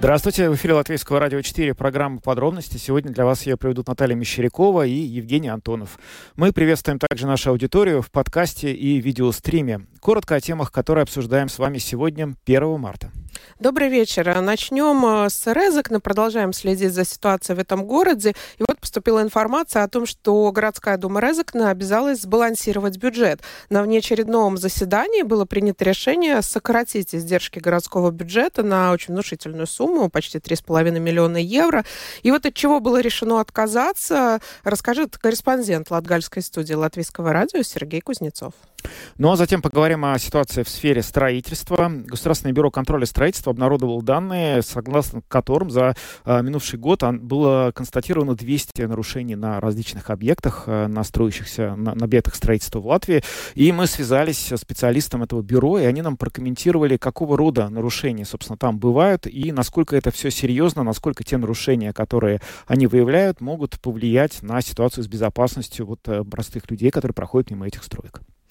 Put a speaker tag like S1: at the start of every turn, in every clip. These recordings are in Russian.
S1: Здравствуйте, в эфире Латвийского радио 4, программа «Подробности». Сегодня для вас ее проведут Наталья Мещерякова и Евгений Антонов. Мы приветствуем также нашу аудиторию в подкасте и видеостриме. Коротко о темах, которые обсуждаем с вами сегодня, 1 марта.
S2: Добрый вечер. Начнем э, с Резекна. Продолжаем следить за ситуацией в этом городе. И вот поступила информация о том, что городская дума Резекна обязалась сбалансировать бюджет. На внеочередном заседании было принято решение сократить издержки городского бюджета на очень внушительную сумму, почти 3,5 миллиона евро. И вот от чего было решено отказаться, расскажет корреспондент Латгальской студии Латвийского радио Сергей Кузнецов.
S1: Ну а затем поговорим о ситуации в сфере строительства. Государственное бюро контроля строительства обнародовало данные, согласно которым за э, минувший год было констатировано 200 нарушений на различных объектах, э, на строящихся, на, на объектах строительства в Латвии. И мы связались с специалистом этого бюро, и они нам прокомментировали, какого рода нарушения, собственно, там бывают, и насколько это все серьезно, насколько те нарушения, которые они выявляют, могут повлиять на ситуацию с безопасностью вот, э, простых людей, которые проходят мимо этих строек.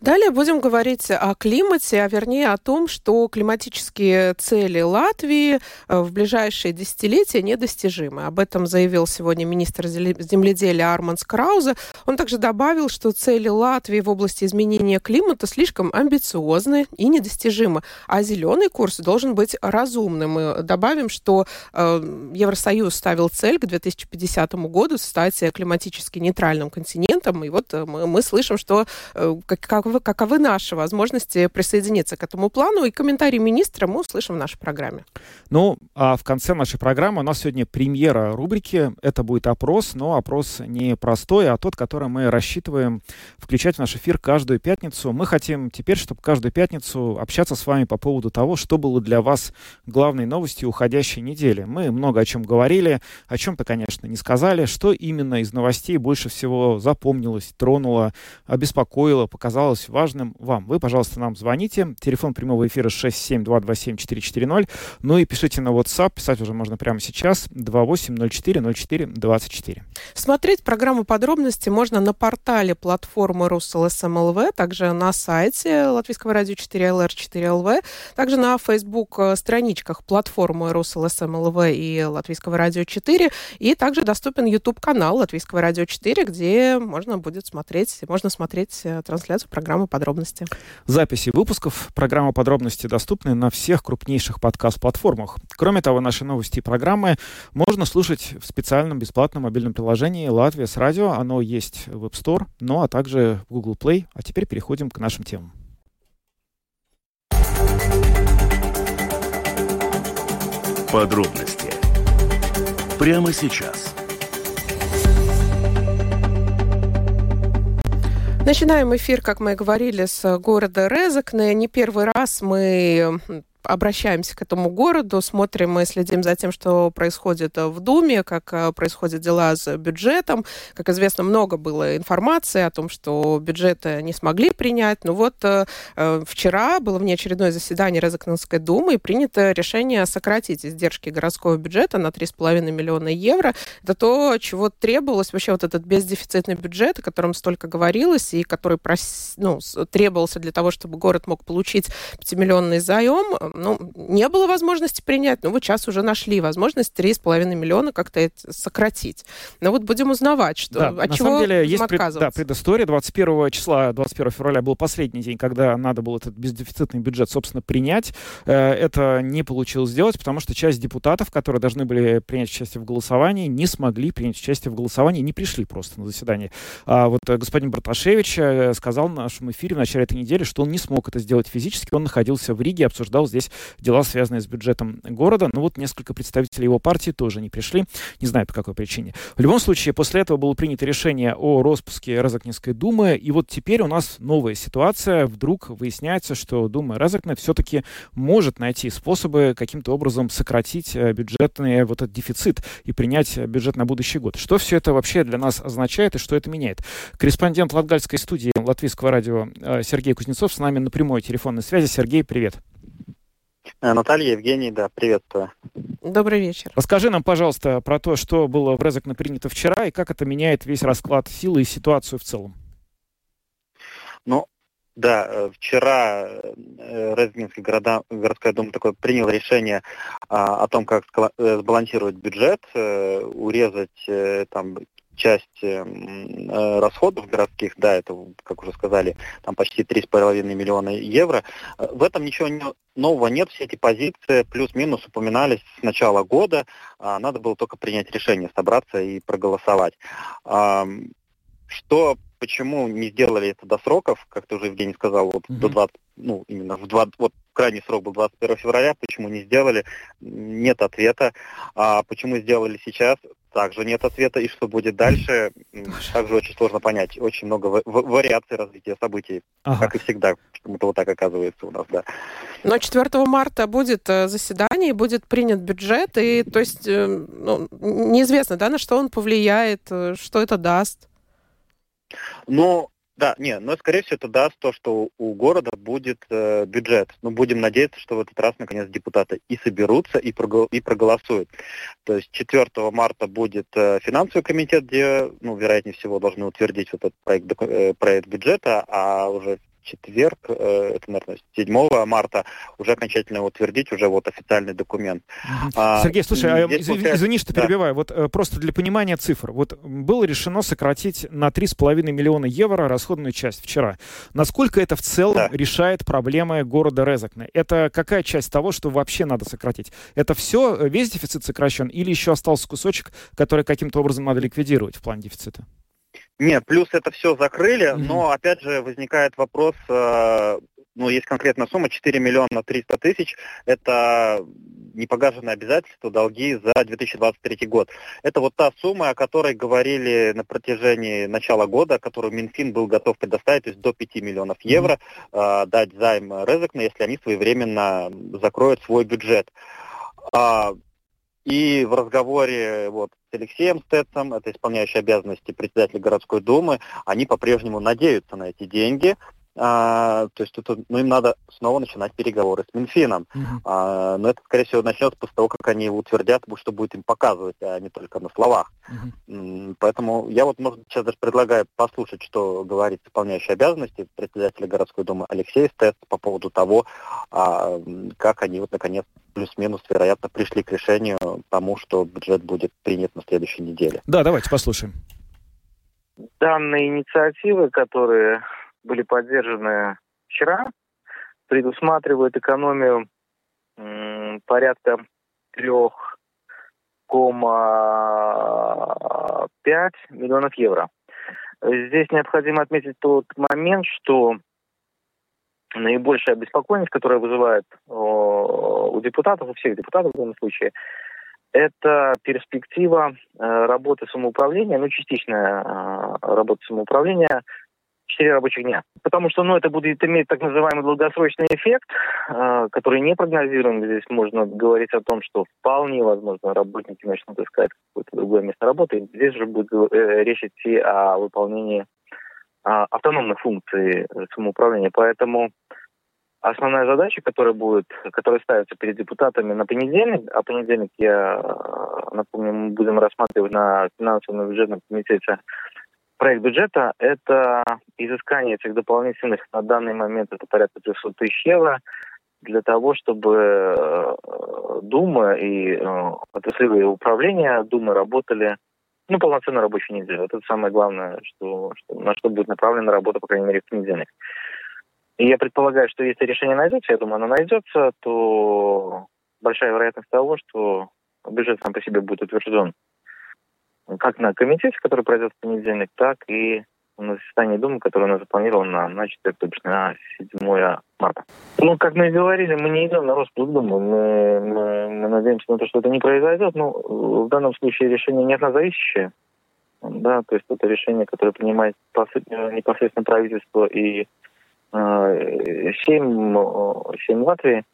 S2: Далее будем говорить о климате, а вернее о том, что климатические цели Латвии э, в ближайшие десятилетия недостижимы. Об этом заявил сегодня министр земледелия Арманс Краузе. Он также добавил, что цели Латвии в области изменения климата слишком амбициозны и недостижимы, а зеленый курс должен быть разумным. Мы добавим, что э, Евросоюз ставил цель к 2050 году стать климатически нейтральным континентом, и вот э, мы, слышим, что как, каковы, каковы наши возможности присоединиться к этому плану. И комментарий министра мы услышим в нашей программе.
S1: Ну, а в конце нашей программы у нас сегодня премьера рубрики. Это будет опрос, но опрос не простой, а тот, который мы рассчитываем включать в наш эфир каждую пятницу. Мы хотим теперь, чтобы каждую пятницу общаться с вами по поводу того, что было для вас главной новостью уходящей недели. Мы много о чем говорили, о чем-то, конечно, не сказали. Что именно из новостей больше всего запомнилось, тронуло, обеспокоило, показалось важным вам. Вы, пожалуйста, нам звоните. Телефон прямого эфира 67227-440. Ну и пишите на WhatsApp. Писать уже можно прямо сейчас. 2804-04-24.
S2: Смотреть программу подробности можно на портале платформы РусЛСМЛВ, также на сайте Латвийского радио 4LR 4LV, также на Facebook э, платформы РусЛСМЛВ и Латвийского радио 4, и также доступен YouTube канал Латвийского радио 4, где можно будет смотреть, можно смотреть э, трансляцию трансляцию программы «Подробности».
S1: Записи выпусков программы «Подробности» доступны на всех крупнейших подкаст-платформах. Кроме того, наши новости и программы можно слушать в специальном бесплатном мобильном приложении «Латвия с радио». Оно есть в App Store, ну а также в Google Play. А теперь переходим к нашим темам.
S3: Подробности прямо сейчас –
S2: Начинаем эфир, как мы и говорили, с города Резакне. Не первый раз мы обращаемся к этому городу, смотрим и следим за тем, что происходит в Думе, как э, происходят дела с бюджетом. Как известно, много было информации о том, что бюджеты не смогли принять. Но вот э, э, вчера было внеочередное заседание Резакненской думы и принято решение сократить издержки городского бюджета на 3,5 миллиона евро. Это то, чего требовалось вообще вот этот бездефицитный бюджет, о котором столько говорилось и который прос... ну, требовался для того, чтобы город мог получить 5-миллионный заем ну, не было возможности принять, но вот сейчас уже нашли возможность 3,5 миллиона как-то это сократить. Но вот будем узнавать, что,
S1: да,
S2: от
S1: на
S2: чего
S1: самом деле есть
S2: пред,
S1: да, предыстория. 21 числа, 21 февраля был последний день, когда надо было этот бездефицитный бюджет, собственно, принять. Э, это не получилось сделать, потому что часть депутатов, которые должны были принять участие в голосовании, не смогли принять участие в голосовании, не пришли просто на заседание. А вот господин Браташевич э, сказал в нашем эфире в начале этой недели, что он не смог это сделать физически. Он находился в Риге, обсуждал здесь здесь дела, связанные с бюджетом города. Но вот несколько представителей его партии тоже не пришли. Не знаю, по какой причине. В любом случае, после этого было принято решение о распуске Розакнинской думы. И вот теперь у нас новая ситуация. Вдруг выясняется, что Дума Розакна все-таки может найти способы каким-то образом сократить э, бюджетный вот этот дефицит и принять бюджет на будущий год. Что все это вообще для нас означает и что это меняет? Корреспондент Латгальской студии Латвийского радио э, Сергей Кузнецов с нами на прямой телефонной связи. Сергей, привет.
S4: Э, Наталья, Евгений, да, приветствую.
S2: Добрый вечер.
S1: Расскажи нам, пожалуйста, про то, что было в Резекне принято вчера и как это меняет весь расклад силы и ситуацию в целом.
S4: Ну, да, э, вчера э, Резгинский города, городская дума такое принял решение а, о том, как сбалансировать бюджет, урезать там часть э, расходов городских, да, это, как уже сказали, там почти 3,5 миллиона евро. Э, в этом ничего не, нового нет, все эти позиции плюс-минус упоминались с начала года, а надо было только принять решение, собраться и проголосовать. А, что почему не сделали это до сроков, как ты уже, Евгений, сказал, вот mm-hmm. до 20, ну, именно в 20, вот крайний срок был 21 февраля, почему не сделали, нет ответа. А почему сделали сейчас, также нет ответа. И что будет дальше, также очень сложно понять. Очень много вариаций развития событий, ага. как и всегда. Почему-то вот так оказывается у нас, да.
S2: Но 4 марта будет э, заседание, будет принят бюджет, и то есть э, ну, неизвестно, да, на что он повлияет, э, что это даст.
S4: Ну, да, не, но скорее всего это даст то, что у города будет э, бюджет. Но будем надеяться, что в этот раз наконец депутаты и соберутся, и, прогол и проголосуют. То есть 4 марта будет э, финансовый комитет, где, ну, вероятнее всего, должны утвердить вот этот проект, э, проект бюджета, а уже четверг, э, это, наверное, 7 марта, уже окончательно утвердить уже вот официальный документ.
S1: А, Сергей, слушай, а, извини, извини, что да. перебиваю. Вот э, просто для понимания цифр. Вот было решено сократить на 3,5 миллиона евро расходную часть вчера. Насколько это в целом да. решает проблемы города Резакне? Это какая часть того, что вообще надо сократить? Это все, э, весь дефицит сокращен или еще остался кусочек, который каким-то образом надо ликвидировать в плане дефицита?
S4: Нет, плюс это все закрыли, mm-hmm. но опять же возникает вопрос, э, ну, есть конкретная сумма, 4 миллиона 300 тысяч, это непогашенные обязательства, долги за 2023 год. Это вот та сумма, о которой говорили на протяжении начала года, которую Минфин был готов предоставить, то есть до 5 миллионов евро, mm-hmm. э, дать займ Резекна, если они своевременно закроют свой бюджет. А, и в разговоре вот, с Алексеем Стецом, это исполняющий обязанности председателя городской думы, они по-прежнему надеются на эти деньги, а, то есть тут, ну, им надо снова начинать переговоры с Минфином. Uh-huh. А, но это, скорее всего, начнется после того, как они его утвердят, что будет им показывать, а не только на словах. Uh-huh. Поэтому я вот, может, сейчас даже предлагаю послушать, что говорит исполняющий обязанности председателя городской думы Алексей Стец по поводу того, а, как они вот, наконец, плюс-минус, вероятно, пришли к решению тому, что бюджет будет принят на следующей неделе.
S1: Да, давайте послушаем.
S5: Данные инициативы, которые были поддержаны вчера, предусматривают экономию порядка 3,5 миллионов евро. Здесь необходимо отметить тот момент, что наибольшая обеспокоенность, которая вызывает у депутатов, у всех депутатов в данном случае, это перспектива э, работы самоуправления, ну, частичная э, работа самоуправления 4 рабочих дня. Потому что ну, это будет иметь так называемый долгосрочный эффект, э, который не прогнозируем. Здесь можно говорить о том, что вполне возможно работники начнут искать какое-то другое место работы. Здесь же будет э, речь идти о выполнении э, автономных функций самоуправления. Поэтому основная задача, которая будет, которая ставится перед депутатами на понедельник, а понедельник, я напомню, мы будем рассматривать на финансовом бюджетном комитете проект бюджета – это изыскание этих дополнительных, на данный момент это порядка 300 тысяч евро, для того, чтобы э, Дума и э, отраслевые управления Думы работали ну, полноценно рабочую неделю. Это самое главное, что, что, на что будет направлена работа, по крайней мере, в понедельник. И я предполагаю, что если решение найдется, я думаю, оно найдется, то большая вероятность того, что бюджет сам по себе будет утвержден как на комитете, который пройдет в понедельник, так и на заседании Думы, которое у нас запланировано на 4, то бишь на 7 марта. Ну, как мы и говорили, мы не идем на распуск Думы, мы, мы, мы надеемся на то, что это не произойдет. Ну, в данном случае решение не от. Да, то есть это решение, которое принимает непосредственно правительство и э, 7, 7 Латвии.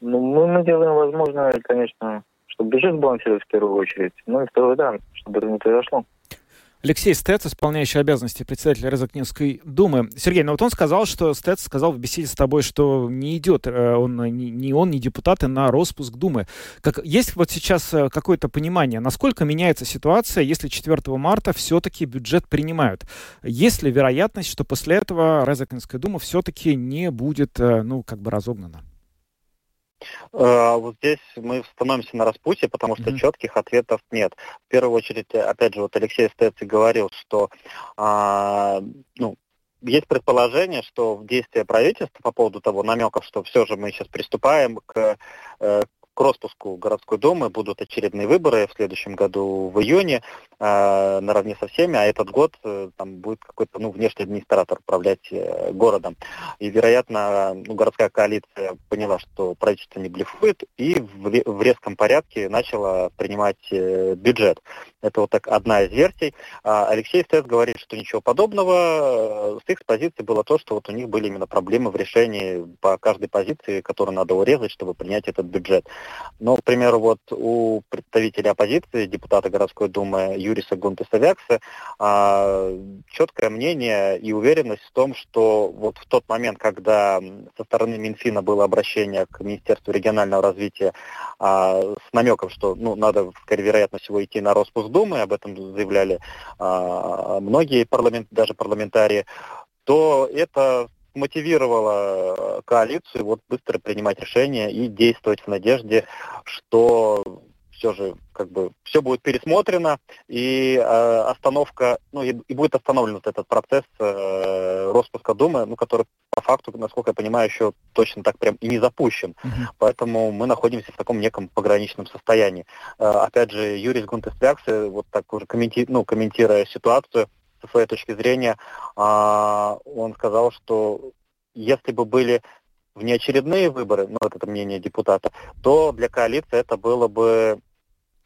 S5: Ну, мы, мы делаем возможное, конечно, чтобы бюджет сбалансировать в первую очередь. Ну и второе, да, чтобы это не произошло.
S1: Алексей Стец, исполняющий обязанности председателя Резакнинской думы. Сергей, ну вот он сказал, что Стец сказал в беседе с тобой, что не идет э, он, ни, ни он, ни депутаты на распуск Думы. Как, есть вот сейчас э, какое-то понимание, насколько меняется ситуация, если 4 марта все-таки бюджет принимают? Есть ли вероятность, что после этого Резакнинская дума все-таки не будет, э, ну, как бы разогнана?
S4: Э, вот здесь мы становимся на распутье, потому что mm-hmm. четких ответов нет. В первую очередь, опять же, вот Алексей Стеци говорил, что а, ну, есть предположение, что в действия правительства по поводу того намеков, что все же мы сейчас приступаем к, э, к распуску городской думы будут очередные выборы в следующем году в июне э, наравне со всеми, а этот год э, там будет какой-то ну, внешний администратор управлять э, городом. И, вероятно, ну, городская коалиция поняла, что правительство не блефует, и в, в резком порядке начала принимать э, бюджет. Это вот так одна из версий. А Алексей Стец говорит, что ничего подобного. С их позиции было то, что вот у них были именно проблемы в решении по каждой позиции, которую надо урезать, чтобы принять этот бюджет. Но, к примеру, вот у представителя оппозиции, депутата городской думы Юриса Гунтеса а, четкое мнение и уверенность в том, что вот в тот момент, когда со стороны Минфина было обращение к Министерству регионального развития а, с намеком, что ну, надо, скорее вероятно всего, идти на распуск Думы, об этом заявляли а, многие парламент, даже парламентарии, то это мотивировало коалицию вот быстро принимать решения и действовать в надежде, что все же как бы все будет пересмотрено и э, остановка, ну и, и будет остановлен вот этот процесс э, распуска Думы, ну который по факту, насколько я понимаю, еще точно так прям и не запущен. Uh-huh. Поэтому мы находимся в таком неком пограничном состоянии. Э, опять же, Юрий Гунтестрякс, вот так уже комменти, ну, комментируя ситуацию со своей точки зрения, э, он сказал, что если бы были внеочередные выборы, ну, это мнение депутата, то для коалиции это было бы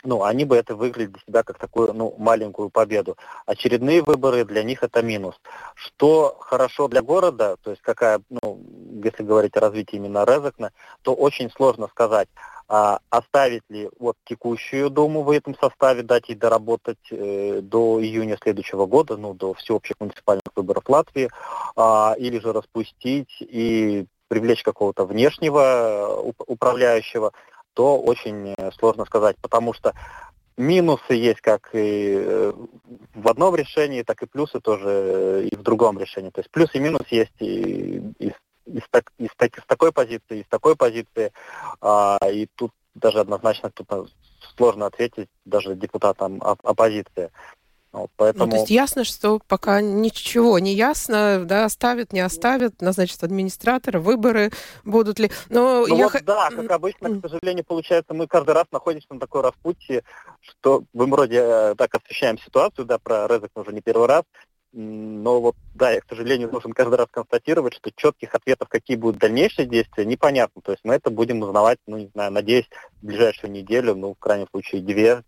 S4: ну, они бы это выглядели для себя как такую, ну, маленькую победу. Очередные выборы для них это минус. Что хорошо для города, то есть какая, ну, если говорить о развитии именно Резекна, то очень сложно сказать, а, оставить ли вот текущую Думу в этом составе, дать ей доработать э, до июня следующего года, ну, до всеобщих муниципальных выборов Латвии, а, или же распустить и привлечь какого-то внешнего э, управляющего, то очень э, сложно сказать, потому что минусы есть как и э, в одном решении, так и плюсы тоже и в другом решении. То есть плюс и минус есть и, и, и, с, так, и с, так, с такой позиции, и с такой позиции. А, и тут даже однозначно тут сложно ответить даже депутатам оппозиции.
S2: Вот, поэтому... Ну, то есть ясно, что пока ничего не ясно, да, оставят, не оставят, назначат администратора, выборы будут ли.
S4: Но ну, я... вот, да, как обычно, к сожалению, получается, мы каждый раз находимся на такой распутье, что мы вроде э, так освещаем ситуацию, да, про Резок уже не первый раз, но вот, да, я, к сожалению, должен каждый раз констатировать, что четких ответов, какие будут дальнейшие действия, непонятно. То есть мы это будем узнавать, ну, не знаю, надеюсь, в ближайшую неделю, ну, в крайнем случае, две,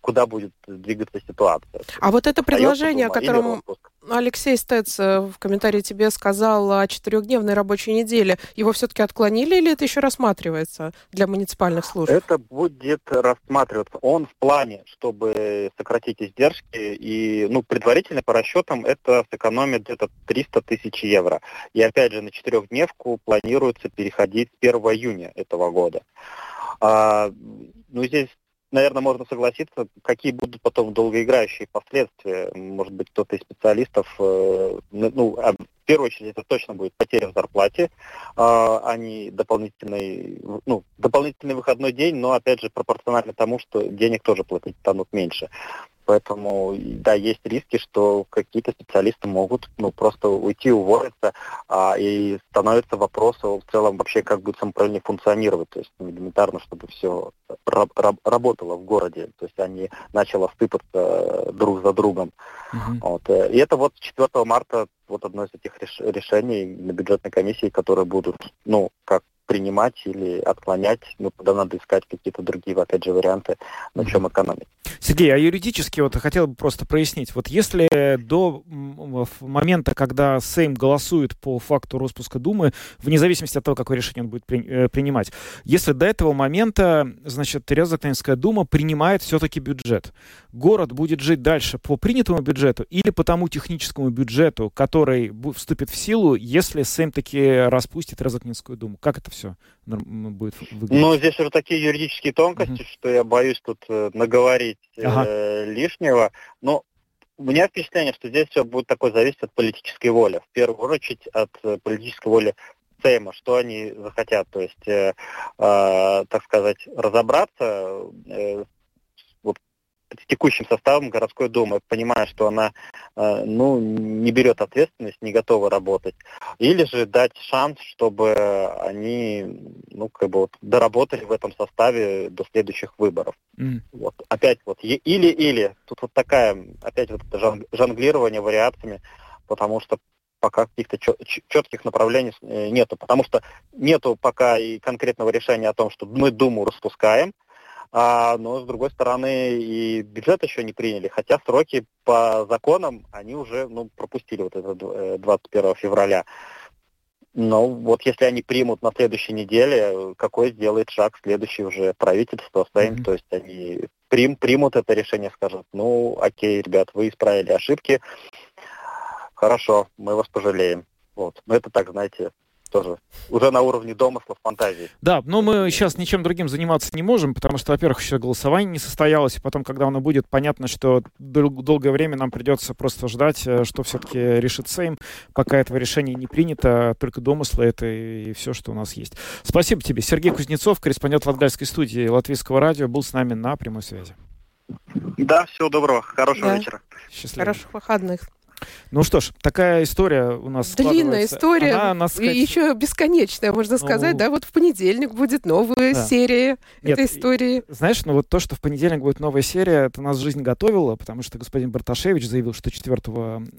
S4: куда будет двигаться ситуация.
S2: А вот это предложение, о котором Алексей Стец э, в комментарии тебе сказал о четырехдневной рабочей неделе, его все-таки отклонили или это еще рассматривается для муниципальных служб?
S4: Это будет рассматриваться. Он в плане, чтобы сократить издержки, и ну, предварительно по расчетам это сэкономит где-то 300 тысяч евро. И опять же на четырехдневку планируется переходить с 1 июня этого года. А, ну, здесь наверное, можно согласиться, какие будут потом долгоиграющие последствия. Может быть, кто-то из специалистов, э, ну, ну а в первую очередь, это точно будет потеря в зарплате, а не дополнительный, ну, дополнительный выходной день, но, опять же, пропорционально тому, что денег тоже платить станут меньше. Поэтому, да, есть риски, что какие-то специалисты могут ну, просто уйти, уволиться, а, и становится вопрос в целом вообще, как будет самоуправление функционировать. То есть ну, элементарно, чтобы все раб- раб- работало в городе, то есть они начало сыпаться друг за другом. Uh-huh. Вот. И это вот 4 марта вот одно из этих реш- решений на бюджетной комиссии, которые будут, ну, как принимать или отклонять, ну, тогда надо искать какие-то другие, опять же, варианты, на чем экономить.
S1: Сергей, а юридически вот хотел бы просто прояснить. Вот если до момента, когда Сейм голосует по факту распуска Думы, вне зависимости от того, какое решение он будет при, э, принимать, если до этого момента, значит, Резакненская Дума принимает все-таки бюджет, город будет жить дальше по принятому бюджету или по тому техническому бюджету, который вступит в силу, если Сейм таки распустит Резакненскую Думу? Как это все будет выглядеть?
S4: Ну, здесь уже такие юридические тонкости, uh-huh. что я боюсь тут э, наговорить ага. э, лишнего. Но у меня впечатление, что здесь все будет такое зависеть от политической воли. В первую очередь от э, политической воли Сейма, что они захотят. То есть, э, э, так сказать, разобраться э, текущим составом городской думы, понимая, что она э, ну, не берет ответственность, не готова работать. Или же дать шанс, чтобы они ну, как бы вот, доработали в этом составе до следующих выборов. Mm. Вот. Опять вот или-или. Тут вот такая, опять вот это жонглирование вариациями, потому что пока каких-то четких направлений э, нету. Потому что нету пока и конкретного решения о том, что мы Думу распускаем, а, но, с другой стороны, и бюджет еще не приняли, хотя сроки по законам они уже ну, пропустили вот это 21 э, февраля. Но вот если они примут на следующей неделе, какой сделает шаг следующий уже правительство, Сейм, mm-hmm. то есть они прим, примут это решение, скажут, ну, окей, ребят, вы исправили ошибки, хорошо, мы вас пожалеем. Вот. Но это так, знаете, тоже уже на уровне домыслов, фантазии.
S1: Да, но мы сейчас ничем другим заниматься не можем, потому что, во-первых, еще голосование не состоялось, и потом, когда оно будет, понятно, что дол- долгое время нам придется просто ждать, э, что все-таки решит Сейм, пока этого решения не принято, только домыслы это и все, что у нас есть. Спасибо тебе. Сергей Кузнецов, корреспондент Латгальской студии Латвийского радио, был с нами на прямой связи.
S4: Да, всего доброго, хорошего
S2: да.
S4: вечера.
S2: Счастливо. Хороших выходных.
S1: Ну что ж, такая история у нас
S2: Длинная история, Она, она, сказать... и еще бесконечная, можно сказать, ну... да, вот в понедельник будет новая да. серия Нет, этой истории.
S1: Знаешь, ну вот то, что в понедельник будет новая серия, это нас жизнь готовила, потому что господин Барташевич заявил, что 4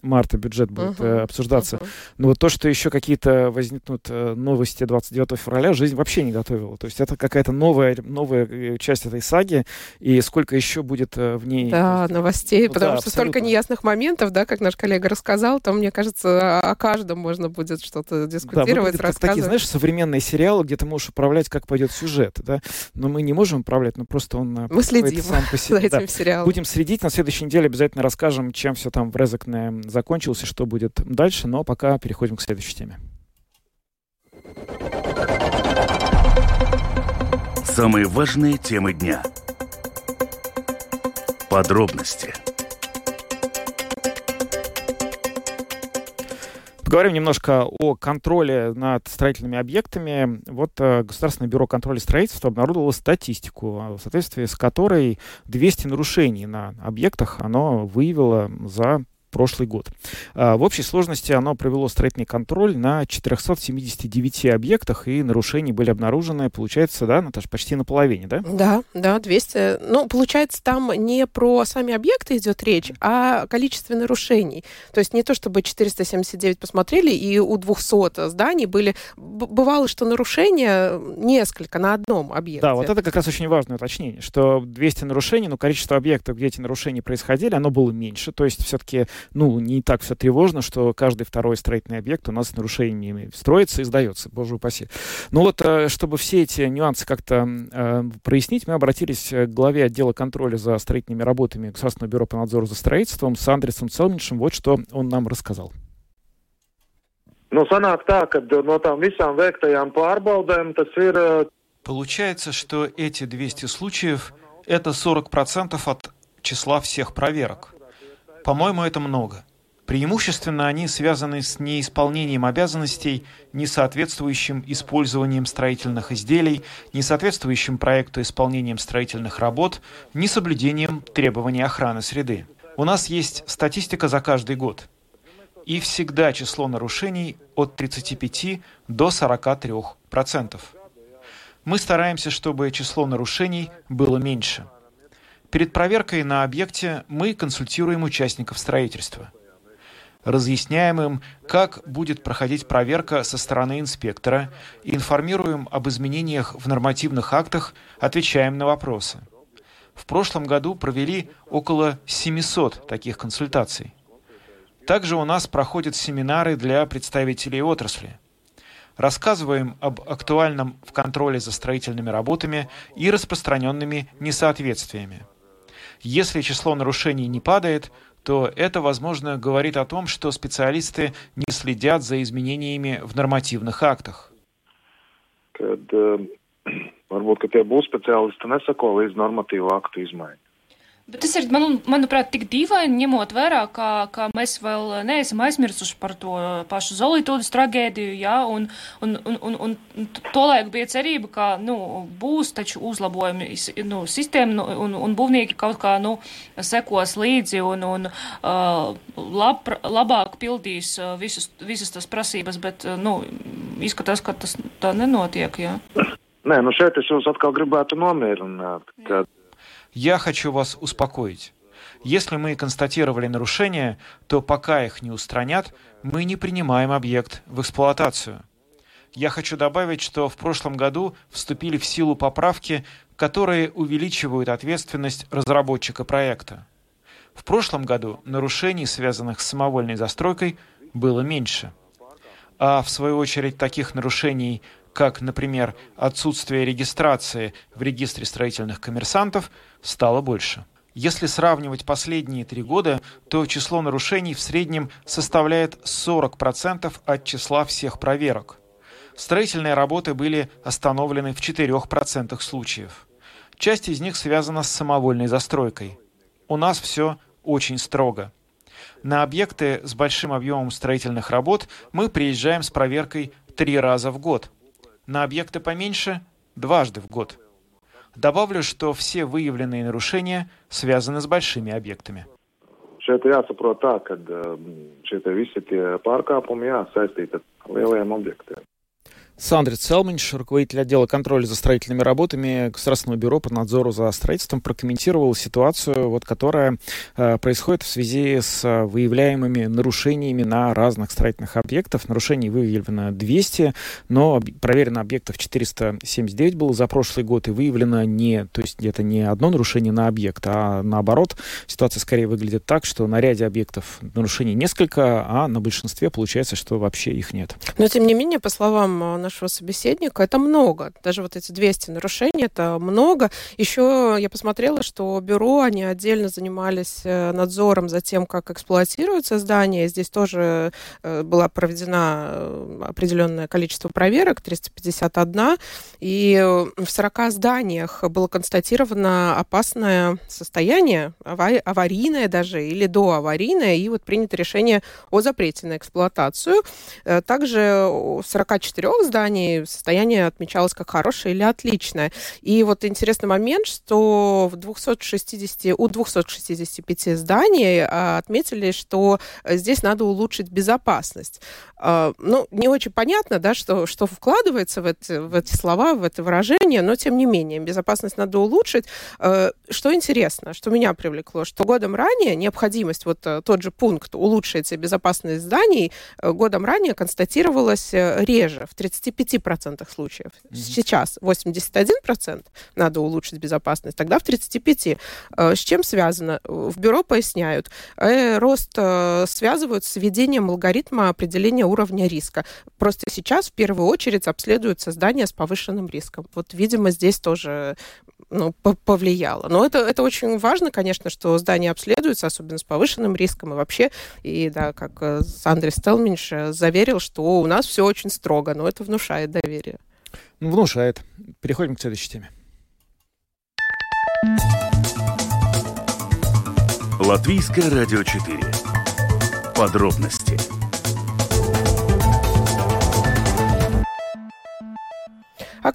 S1: марта бюджет будет uh-huh. обсуждаться. Uh-huh. Но вот то, что еще какие-то возникнут э, новости 29 февраля, жизнь вообще не готовила. То есть это какая-то новая, новая э, часть этой саги, и сколько еще будет в ней...
S2: Да, новостей, ну, потому да, что абсолютно. столько неясных моментов, да, как наш коллега рассказал, то, мне кажется, о каждом можно будет что-то дискутировать, да, рассказывать.
S1: такие, знаешь, современные сериалы, где ты можешь управлять, как пойдет сюжет, да? Но мы не можем управлять, но просто он...
S2: Э, мы следим сам по себе. за этим да. сериалом.
S1: Будем следить. На следующей неделе обязательно расскажем, чем все там в Резекне закончилось и что будет дальше. Но пока переходим к следующей теме.
S3: Самые важные темы дня. Подробности –
S1: Поговорим немножко о контроле над строительными объектами. Вот э, Государственное бюро контроля строительства обнародовало статистику, в соответствии с которой 200 нарушений на объектах оно выявило за прошлый год. А, в общей сложности оно провело строительный контроль на 479 объектах, и нарушений были обнаружены, получается, да, Наташа, почти на половине, да?
S2: Да, да, 200. Ну, получается, там не про сами объекты идет речь, а количестве нарушений. То есть не то, чтобы 479 посмотрели, и у 200 зданий были... Бывало, что нарушения несколько на одном объекте.
S1: Да, вот это как раз очень важное уточнение, что 200 нарушений, но количество объектов, где эти нарушения происходили, оно было меньше. То есть все-таки ну, не так все тревожно, что каждый второй строительный объект у нас с нарушениями строится и сдается, боже упаси. Ну вот, э, чтобы все эти нюансы как-то э, прояснить, мы обратились к главе отдела контроля за строительными работами Государственного бюро по надзору за строительством с Андресом Целминшем. Вот что он нам рассказал.
S6: Ну, sanāk tā, ka no tām visām veiktajām pārbaudēm tas ir... Э,
S7: Получается, что эти 200 случаев – это 40% от числа всех проверок. По-моему, это много. Преимущественно они связаны с неисполнением обязанностей, несоответствующим использованием строительных изделий, несоответствующим проекту исполнением строительных работ, несоблюдением требований охраны среды. У нас есть статистика за каждый год. И всегда число нарушений от 35 до 43 процентов. Мы стараемся, чтобы число нарушений было меньше – Перед проверкой на объекте мы консультируем участников строительства.
S1: разъясняем им, как будет проходить проверка со стороны инспектора, информируем об изменениях в нормативных актах, отвечаем на вопросы. В прошлом году провели около 700 таких консультаций. Также у нас проходят семинары для представителей отрасли. Рассказываем об актуальном в контроле за строительными работами и распространенными несоответствиями. Если число нарушений не падает, то это, возможно, говорит о том, что специалисты не следят за изменениями в нормативных актах.
S6: Kad, varbūt, ka tie būs speciālisti nesako līdz normatīvu aktu izmaiņu.
S8: Bet tas ir, man, manuprāt, tik dīvaini, ņemot vērā, ka, ka mēs vēl neesam aizmirsuši par to pašu Zolītūdas tragēdiju, jā, un, un, un, un, un tolaik bija cerība, ka, nu, būs taču uzlabojumi, nu, sistēma, nu, un, un būvnieki kaut kā, nu, sekos līdzi un, un uh, lab, labāk pildīs uh, visus, visas tas prasības, bet, uh, nu, izskatās, ka tas tā nenotiek, jā.
S6: Nē, nu šeit es jūs atkal gribētu nomierināt, ka
S1: Я хочу вас успокоить. Если мы констатировали нарушения, то пока их не устранят, мы не принимаем объект в эксплуатацию. Я хочу добавить, что в прошлом году вступили в силу поправки, которые увеличивают ответственность разработчика проекта. В прошлом году нарушений, связанных с самовольной застройкой, было меньше. А в свою очередь таких нарушений, как, например, отсутствие регистрации в регистре строительных коммерсантов, стало больше. Если сравнивать последние три года, то число нарушений в среднем составляет 40% от числа всех проверок. Строительные работы были остановлены в 4% случаев. Часть из них связана с самовольной застройкой. У нас все очень строго. На объекты с большим объемом строительных работ мы приезжаем с проверкой три раза в год. На объекты поменьше – дважды в год. Добавлю, что все выявленные нарушения связаны с большими объектами.
S6: Šeit jāsaprot tā, ka šie visi tie pārkāpumi jāsaistīti ar lieliem objektiem.
S9: Сандрис Целминш, руководитель отдела контроля за строительными работами Государственного бюро по надзору за строительством, прокомментировал ситуацию, вот, которая э, происходит в связи с э, выявляемыми нарушениями на разных строительных объектах. Нарушений выявлено 200, но проверено объектов 479 было за прошлый год, и выявлено не, то есть это не одно нарушение на объект, а наоборот, ситуация скорее выглядит так, что на ряде объектов нарушений несколько, а на большинстве получается, что вообще их нет.
S2: Но, тем не менее, по словам нашего собеседника, это много. Даже вот эти 200 нарушений, это много. Еще я посмотрела, что бюро, они отдельно занимались э, надзором за тем, как эксплуатируется здание. Здесь тоже э, была проведена э, определенное количество проверок, 351, и в 40 зданиях было констатировано опасное состояние, аварийное даже, или доаварийное, и вот принято решение о запрете на эксплуатацию. Также в 44 зданиях здании состояние отмечалось как хорошее или отличное. И вот интересный момент, что в 260, у 265 зданий а, отметили, что здесь надо улучшить безопасность. А, ну, не очень понятно, да, что, что вкладывается в эти, в эти слова, в это выражение, но тем не менее, безопасность надо улучшить. А, что интересно, что меня привлекло, что годом ранее необходимость, вот тот же пункт улучшить безопасность зданий, годом ранее констатировалась реже, в 30 35% случаев. Mm-hmm. Сейчас 81% надо улучшить безопасность, тогда в 35%. Э, с чем связано? В бюро поясняют. Э, рост э, связывают с введением алгоритма определения уровня риска. Просто сейчас в первую очередь обследуются здания с повышенным риском. Вот, видимо, здесь тоже ну, повлияло. Но это, это очень важно, конечно, что здания обследуются, особенно с повышенным риском и вообще. И да, как Андрей Стелминш заверил, что у нас все очень строго, но это внушает доверие.
S9: Ну, внушает. Переходим к следующей теме.
S3: Латвийское радио 4. Подробности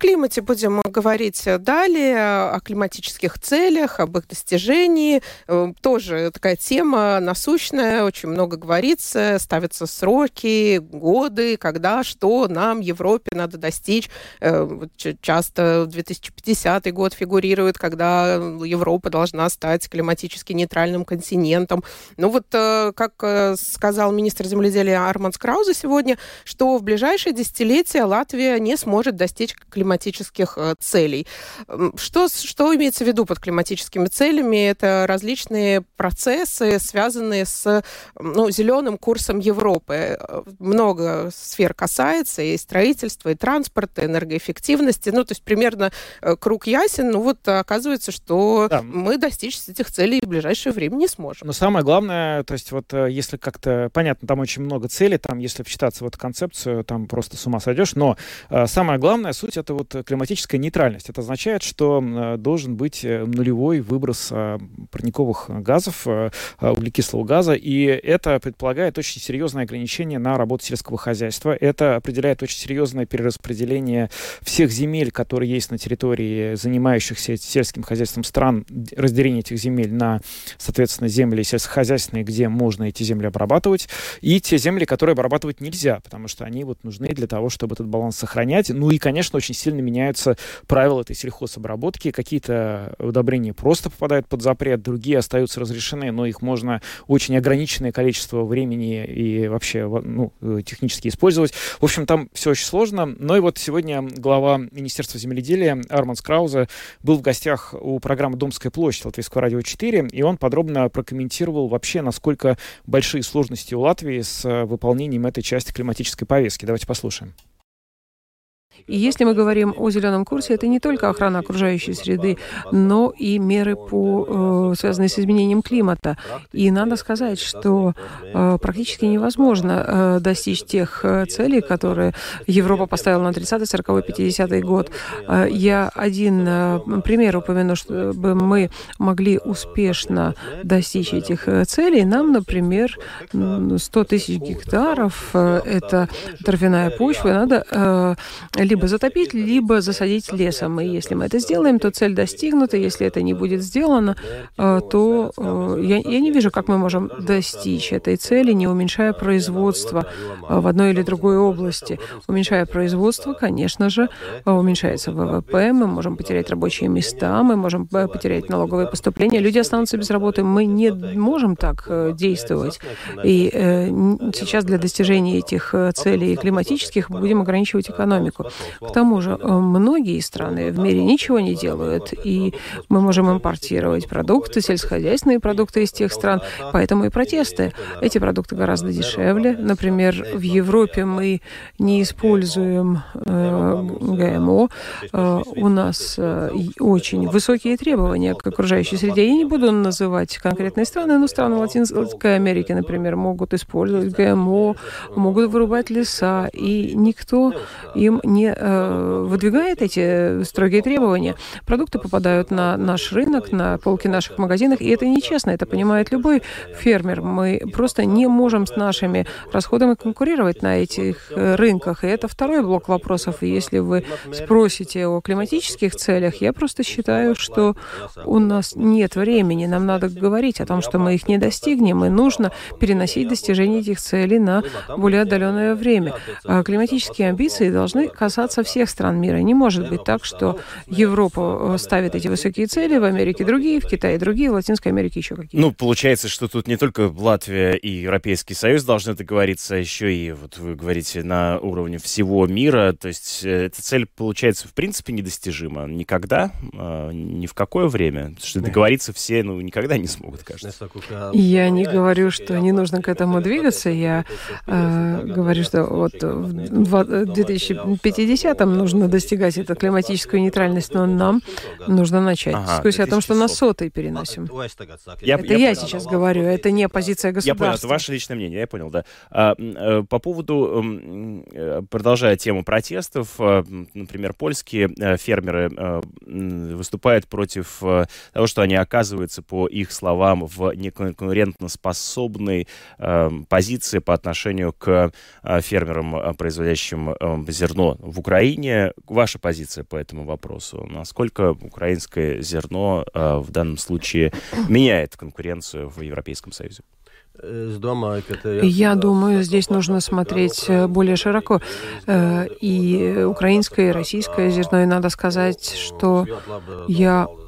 S2: климате будем говорить далее, о климатических целях, об их достижении. Э, тоже такая тема насущная, очень много говорится, ставятся сроки, годы, когда, что нам, Европе, надо достичь. Э, часто 2050 год фигурирует, когда Европа должна стать климатически нейтральным континентом. Ну вот, э, как сказал министр земледелия Арман Краузе сегодня, что в ближайшие десятилетия Латвия не сможет достичь климатических э, целей. Что, что имеется в виду под климатическими целями? Это различные процессы, связанные с ну, зеленым курсом Европы. Много сфер касается и строительства, и транспорта, и энергоэффективности. Ну, то есть примерно э, круг ясен. Ну вот оказывается, что да. мы достичь этих целей в ближайшее время не сможем.
S1: Но самое главное, то есть вот э, если как-то, понятно, там очень много целей, там если вчитаться в эту концепцию, там просто с ума сойдешь, но самое главное, суть это вот климатическая нейтральность. Это означает, что э, должен быть э, нулевой выброс э, парниковых газов, углекислого газа, и это предполагает очень серьезное ограничение на работу сельского хозяйства. Это определяет очень серьезное перераспределение всех земель, которые есть на территории занимающихся сельским хозяйством стран, разделение этих земель на, соответственно, земли сельскохозяйственные, где можно эти земли обрабатывать, и те земли, которые обрабатывать нельзя, потому что они вот нужны для того, чтобы этот баланс сохранять. Ну и, конечно, очень сильно меняются правила этой сельхозобработки. Какие-то удобрения просто попадают под запрет, другие остаются разрешены, но их можно очень ограниченное количество времени и вообще ну, технически использовать. В общем, там все очень сложно. Но и вот сегодня глава Министерства земледелия Арман Скрауза был в гостях у программы «Домская площадь» Латвийского радио 4, и он подробно прокомментировал вообще, насколько большие сложности у Латвии с выполнением этой части климатической повестки. Давайте послушаем.
S10: И если мы говорим о зеленом курсе, это не только охрана окружающей среды, но и меры, по, э, связанные с изменением климата. И надо сказать, что э, практически невозможно э, достичь тех целей, которые Европа поставила на 30 40 50 год. Я один пример упомяну, чтобы мы могли успешно достичь этих целей. Нам, например, 100 тысяч гектаров – это травяная почва, надо либо затопить, либо засадить лесом. И если мы это сделаем, то цель достигнута. Если это не будет сделано, э, то э, я, я не вижу, как мы можем достичь этой цели, не уменьшая производство э, в одной или другой области. Уменьшая производство, конечно же, уменьшается ВВП, мы можем потерять рабочие места, мы можем потерять налоговые поступления, люди останутся без работы. Мы не можем так действовать. И сейчас для достижения этих целей климатических будем ограничивать экономику. К тому же э, многие страны в мире ничего не делают, и мы можем импортировать продукты, сельскохозяйственные продукты из тех стран, поэтому и протесты. Эти продукты гораздо дешевле. Например, в Европе мы не используем э, ГМО. Э, у нас э, очень высокие требования к окружающей среде. Я не буду называть конкретные страны, но страны Латинской Америки, например, могут использовать ГМО, могут вырубать леса, и никто им не э, выдвигает эти строгие требования, продукты попадают на наш рынок, на полки наших магазинов, и это нечестно, это понимает любой фермер. Мы просто не можем с нашими расходами конкурировать на этих э, рынках. И это второй блок вопросов. И если вы спросите о климатических целях, я просто считаю, что у нас нет времени. Нам надо говорить о том, что мы их не достигнем, и нужно переносить достижение этих целей на более отдаленное время. А климатические амбиции должны касаться всех стран мира. Не может быть так, что Европа э, ставит эти высокие цели, в Америке другие, в Китае другие, в Латинской Америке еще какие.
S11: Ну, получается, что тут не только Латвия и Европейский Союз должны договориться, а еще и, вот вы говорите, на уровне всего мира. То есть э, эта цель, получается, в принципе недостижима. Никогда, э, ни в какое время. Что договориться все, ну, никогда не смогут, кажется.
S10: Я не говорю, что не нужно к этому двигаться. Я э, говорю, что вот в 2050 50-м нужно достигать эту климатическую нейтральность, но нам нужно начать. Ага, Дискуссия о том, что на сотый переносим. Я, это я, я сейчас говорю, это не позиция государства.
S11: Я понял, это ваше личное мнение, я понял, да. А, э, по поводу, э, продолжая тему протестов, э, например, польские фермеры выступают против того, что они оказываются, по их словам, в неконкурентоспособной позиции по отношению к фермерам, производящим зерно в Украине. Ваша позиция по этому вопросу? Насколько украинское зерно в данном случае меняет конкуренцию в Европейском Союзе?
S10: Я думаю, здесь нужно смотреть более широко. И украинское, и российское зерно. И надо сказать, что я Э,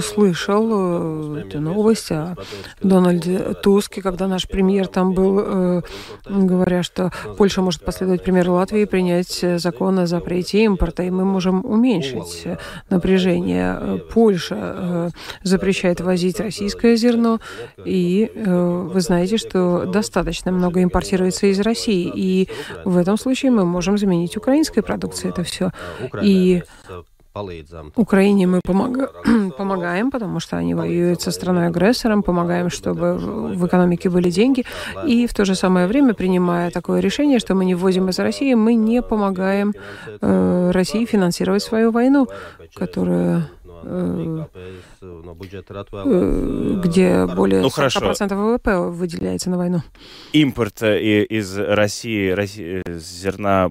S10: слышал э, эту новость о Дональде Туске, когда наш премьер там был, э, говоря, что Польша может последовать примеру Латвии и принять закон о запрете импорта, и мы можем уменьшить напряжение. Польша запрещает возить российское зерно, и вы знаете, что достаточно много импортируется из России, и в этом случае мы можем заменить украинской продукцией это все. И Украине мы помога... помогаем, потому что они воюют со страной-агрессором, помогаем, чтобы в экономике были деньги, и в то же самое время, принимая такое решение, что мы не ввозим из России, мы не помогаем э, России финансировать свою войну, которая э, э, где более ну, 40% ВВП выделяется на войну.
S11: Импорт из России, России зерна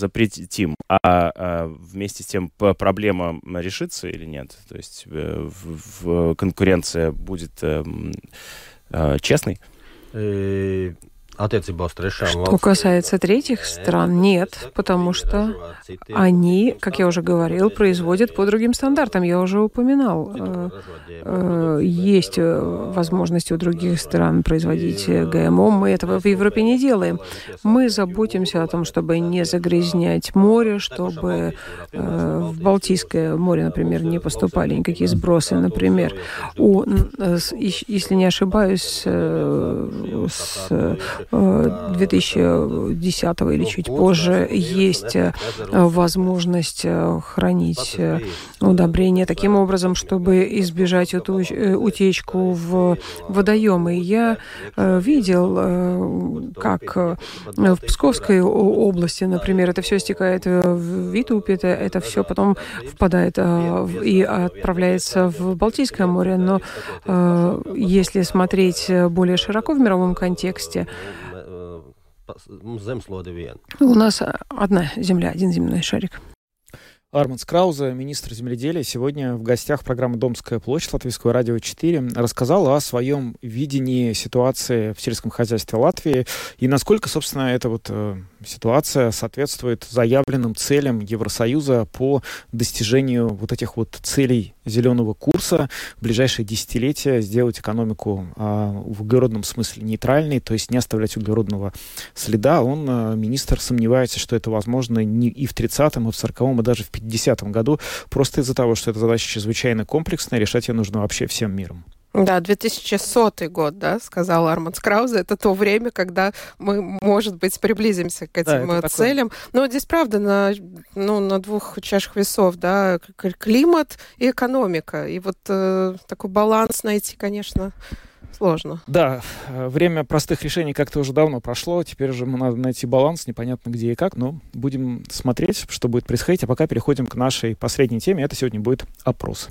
S11: запретим, а, а вместе с тем проблема решится или нет? То есть э, в, в конкуренция будет э, э, честной?
S10: Э, что касается третьих стран, нет, потому что они, как я уже говорил, производят по другим стандартам. Я уже упоминал, э, э, есть возможности у других стран производить ГМО. Мы этого в Европе не делаем. Мы заботимся о том, чтобы не загрязнять море, чтобы э, в Балтийское море, например, не поступали никакие сбросы. Например, у, если не ошибаюсь, с 2010 или чуть позже есть э, возможность э, хранить э, удобрения таким образом, чтобы избежать эту утечку в водоемы. Я видел, как в Псковской области, например, это все стекает в Витуб, это, это все потом впадает и отправляется в Балтийское море. Но если смотреть более широко в мировом контексте, у нас одна земля, один земной шарик.
S1: Армандс Крауза, министр земледелия, сегодня в гостях программы «Домская площадь» Латвийского радио 4 рассказал о своем видении ситуации в сельском хозяйстве Латвии и насколько, собственно, эта вот э, ситуация соответствует заявленным целям Евросоюза по достижению вот этих вот целей зеленого курса в ближайшие десятилетия сделать экономику э, в углеродном смысле нейтральной, то есть не оставлять углеродного следа. Он, э, министр, сомневается, что это возможно не и в 30-м, и в 40-м, и даже в 50 году, просто из-за того, что эта задача чрезвычайно комплексная, решать ее нужно вообще всем миром.
S2: Да, 2100 год, да, сказал Арманд Краузе, это то время, когда мы, может быть, приблизимся к этим да, целям. Такое... Но здесь, правда, на, ну, на двух чашах весов, да, климат и экономика. И вот э, такой баланс найти, конечно, сложно.
S1: Да, э, время простых решений как-то уже давно прошло. Теперь уже надо найти баланс, непонятно где и как, но будем смотреть, что будет происходить. А пока переходим к нашей последней теме. Это сегодня будет опрос.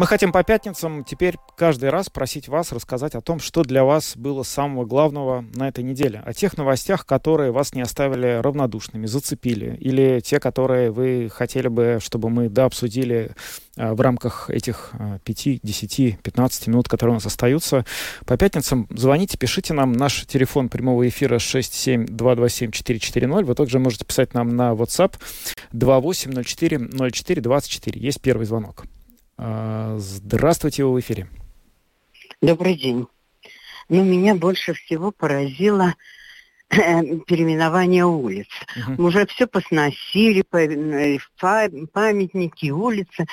S1: мы хотим по пятницам теперь каждый раз просить вас рассказать о том, что для вас было самого главного на этой неделе. О тех новостях, которые вас не оставили равнодушными, зацепили. Или те, которые вы хотели бы, чтобы мы да, обсудили а, в рамках этих 5, 10, 15 минут, которые у нас остаются. По пятницам звоните, пишите нам. Наш телефон прямого эфира 67227-440. Вы также можете писать нам на WhatsApp 28040424. Есть первый звонок. А, здравствуйте, вы в эфире.
S12: Добрый день. Ну, меня больше всего поразило э, переименование улиц. Угу. Уже все посносили, э, памятники, улицы.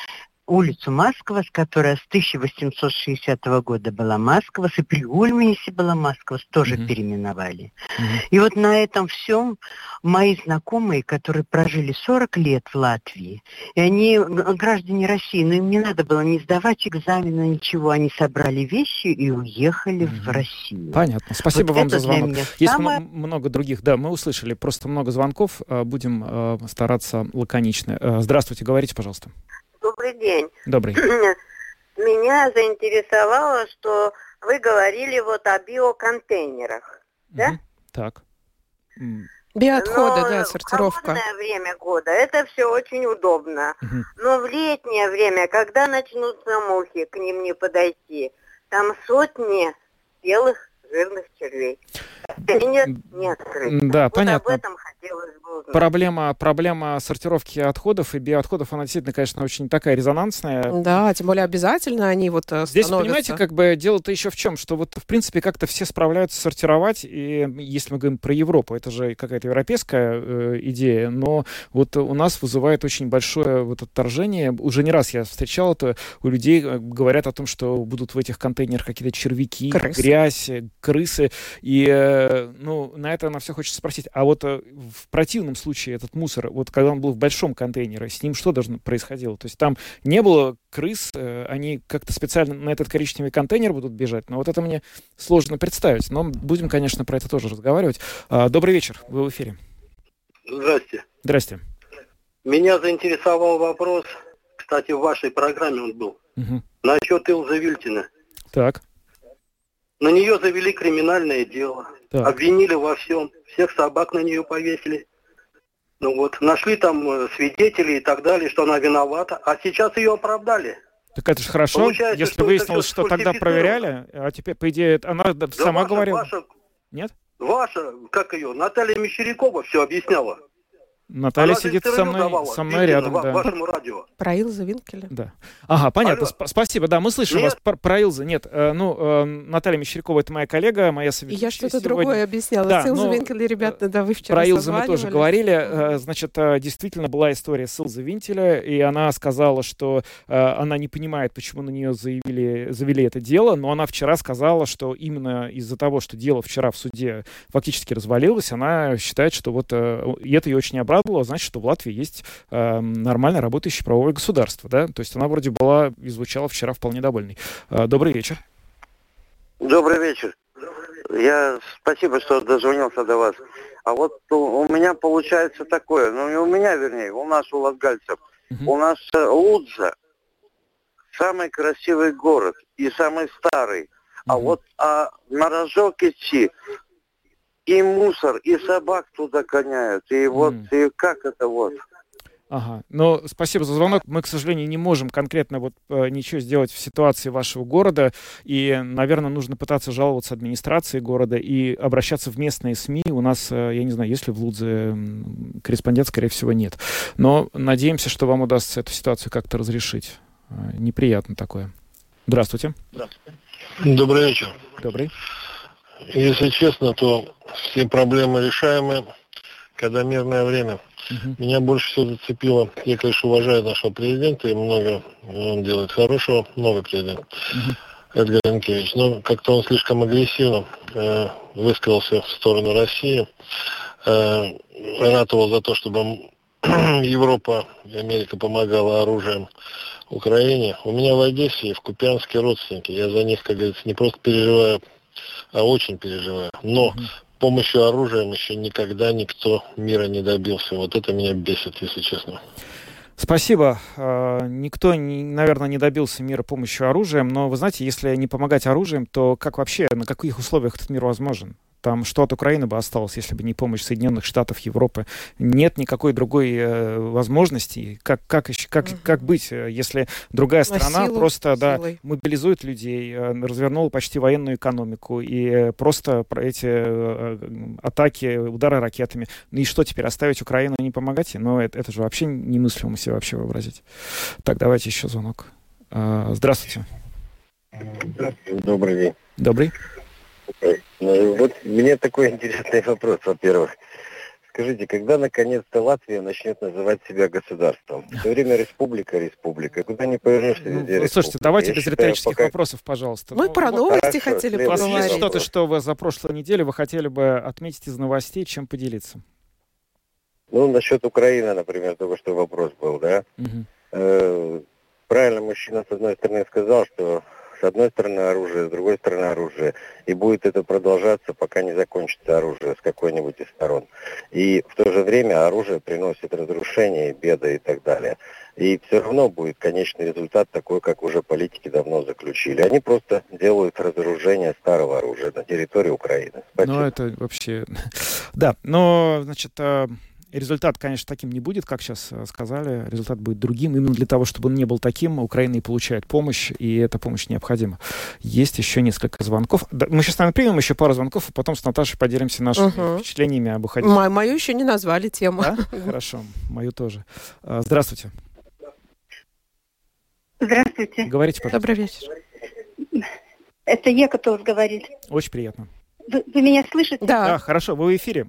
S12: Улицу Масквас, которая с 1860 года была Масквас, и при Ульмисе была Масквас, тоже
S1: Мгм.
S12: переименовали.
S1: Мгм.
S12: И вот на этом всем мои знакомые, которые прожили 40 лет в Латвии, и они г- граждане России, но им не надо было не сдавать экзамена, ничего, они собрали вещи и уехали в Россию.
S1: Понятно. Спасибо
S12: Вот
S1: вам за звонок. Есть
S12: самое-
S1: мно- много других. Да, мы услышали просто много звонков. Э, Будем э, стараться лаконично. Э, Здравствуйте, говорите, пожалуйста.
S13: Добрый день.
S1: Добрый.
S13: Меня заинтересовало, что вы говорили вот о биоконтейнерах. Да?
S1: Мгм. Так.
S2: Биоотходы,
S13: Но
S2: да,
S13: в
S2: сортировка.
S13: холодное время года это все очень удобно.
S1: мгм.
S13: Но в летнее время, когда начнутся мухи, к ним не подойти, там сотни белых жирных червей.
S1: Да,
S13: вот
S1: понятно.
S13: об этом хотелось бы узнать.
S1: Проблема, проблема сортировки отходов и биоотходов, она действительно, конечно, очень такая резонансная.
S2: Да, тем более обязательно они вот э,
S1: Здесь,
S2: становятся.
S1: понимаете, как бы дело-то еще в чем, что вот, в принципе, как-то все справляются сортировать, и если мы говорим про Европу, это же какая-то европейская э, идея, но вот у нас вызывает очень большое вот отторжение. Уже не раз я встречал это, у людей э, говорят о том, что будут в этих контейнерах какие-то червяки,
S2: Крысы.
S1: грязь, э, крысы, и, э, ну, на это на все хочется спросить, а вот э, в противном случае этот мусор, вот когда он был в большом контейнере, с ним что должно происходило? То есть там не было крыс, э, они как-то специально на этот коричневый контейнер будут бежать, но вот это мне сложно представить. Но будем, конечно, про это тоже разговаривать. А, Добрый вечер, вы в эфире.
S14: Здрасте.
S1: Здрасте.
S14: Меня заинтересовал вопрос, кстати, в вашей программе он был,
S1: Мгм.
S14: насчет Илзы Вильтина.
S1: Так,
S14: На нее завели криминальное дело,
S1: так.
S14: обвинили во всем, всех собак на нее повесили. Ну вот, нашли там э, свидетелей и так далее, что она виновата, а сейчас ее оправдали.
S1: Так это же хорошо,
S14: Получается,
S1: если
S14: что
S1: выяснилось, что тогда проверяли, а теперь, по идее, она Да сама
S14: ваша-
S1: говорила.
S14: Ваша,
S1: Нет?
S14: ваша, как ее, Наталья Мещерякова все объясняла.
S1: Наталья
S14: Она
S1: сидит со мной,
S14: давала
S1: со мной рядом,
S14: ва-
S1: да.
S14: вашему радио.
S2: Про Илза Винкеля?
S1: Да. Ага, понятно. Сп- спасибо. Да, мы слышим
S14: Нет.
S1: вас про, про Илза. Нет, э, ну, э, Наталья Мещерякова, это моя коллега, моя
S2: И
S1: соведущая
S2: я что-то
S1: сегодня.
S2: другое объясняла.
S1: Да,
S2: С Илза
S1: ну,
S2: Винкеля, ребята, да, вы вчера
S1: Про Илзу мы тоже говорили. Э, Значит, э, действительно была история с Илзой Винтеля, и она сказала, что э, она не понимает, почему на нее заявили, завели это дело, но она вчера сказала, что именно из-за того, что дело вчера в суде фактически развалилось, она считает, что вот э, и это ее очень обрадовало, значит, что в Латвии есть э, нормально работающее правовое государство, да, то есть она вроде была и звучала вчера вполне довольной. Э, Добрый вечер.
S15: Добрый вечер. Я спасибо, что дозвонился до вас. А вот у, меня получается такое, ну не у меня, вернее, у нас, у латгальцев. У нас э, Лудза самый красивый город и самый старый. А вот а на рожок идти, и мусор, и собак туда гоняют. И вот, и как это вот?
S1: Ага. Но спасибо за звонок. Мы, к сожалению, не можем конкретно вот э, ничего сделать в ситуации вашего города. И, наверное, нужно пытаться жаловаться администрации города и обращаться в местные СМИ. У нас, э, я не знаю, есть ли в Лудзе корреспондент, скорее всего, нет. Но надеемся, что вам удастся эту ситуацию как-то разрешить. Э, Неприятно такое. Здравствуйте.
S16: Добрый вечер.
S1: Добрый.
S16: Если честно, то все проблемы решаемы, когда мирное время. Меня больше всего зацепило, я, конечно, уважаю нашего президента, и много он делает хорошего, новый президент, Эдгар Янкевич, но как-то он слишком агрессивно э, высказался в сторону России, э, ратовал за то, чтобы Европа и Америка помогала оружием Украине. У меня в Одессе и в Купянске родственники. Я за них, как говорится, не просто переживаю, очень переживаю. Но помощью оружием еще никогда никто мира не добился. Вот это меня бесит, если честно.
S1: Спасибо. Э, Никто, наверное, не добился мира помощью оружием, но вы знаете, если не помогать оружием, то как вообще, на каких условиях этот мир возможен? Там что от Украины бы осталось, если бы не помощь Соединенных Штатов, Европы? Нет никакой другой э, возможности. Как, как, как, как быть, э, если другая
S2: На
S1: страна
S2: силу,
S1: просто да,
S2: силой.
S1: мобилизует людей, э, развернула почти военную экономику и э, просто про эти атаки, удары ракетами. И что теперь, оставить Украину и не помогать? ей? Ну, это, это же вообще немыслимо себе вообще вообразить. Так, давайте еще звонок. А, Здравствуйте.
S17: Добрый день.
S1: Добрый.
S17: Ну, Вот мне такой интересный вопрос, во-первых. скажите, когда наконец-то Латвия начнет называть себя государством? Все время республика, республика. Куда не повернешься,
S1: Ну,
S17: везде
S1: слушайте,
S17: республика.
S1: давайте
S17: Я
S1: без
S17: считаю,
S1: риторических
S17: пока-
S1: вопросов, пожалуйста.
S2: Мы
S1: Ну,
S2: про
S1: вот
S2: новости
S17: хорошо,
S2: хотели
S1: У вас есть
S2: поговорить.
S1: что-то, что вы за прошлой неделе вы хотели бы отметить из новостей, чем поделиться?
S17: Ну, насчет Украины, например, только что вопрос был, да? Э, правильно мужчина с одной стороны сказал, что с одной стороны оружие, с другой стороны оружие. И будет это продолжаться, пока не закончится оружие с какой-нибудь из сторон. И в то же время оружие приносит разрушение, беды и так далее. И все равно будет конечный результат такой, как уже политики давно заключили. Они просто делают разоружение старого оружия на территории Украины.
S1: Ну, это вообще... Да, но, значит, э, результат, конечно, таким не будет, как сейчас э, сказали. Результат будет другим. Именно для того, чтобы он не был таким, Украина и получает помощь, и эта помощь необходима. Есть еще несколько звонков. Да, мы сейчас, наверное, примем еще пару звонков, а потом с Наташей поделимся нашими
S2: Мгм.
S1: впечатлениями об уходе.
S2: Мо- Мою еще не назвали тему.
S1: Хорошо, мою тоже. Э, Здравствуйте.
S18: Здравствуйте.
S1: Говорите, пожалуйста.
S2: Добрый вечер.
S18: Это Екатус говорит.
S1: Очень приятно.
S18: Вы, вы меня слышите?
S1: Да, хорошо, вы в эфире.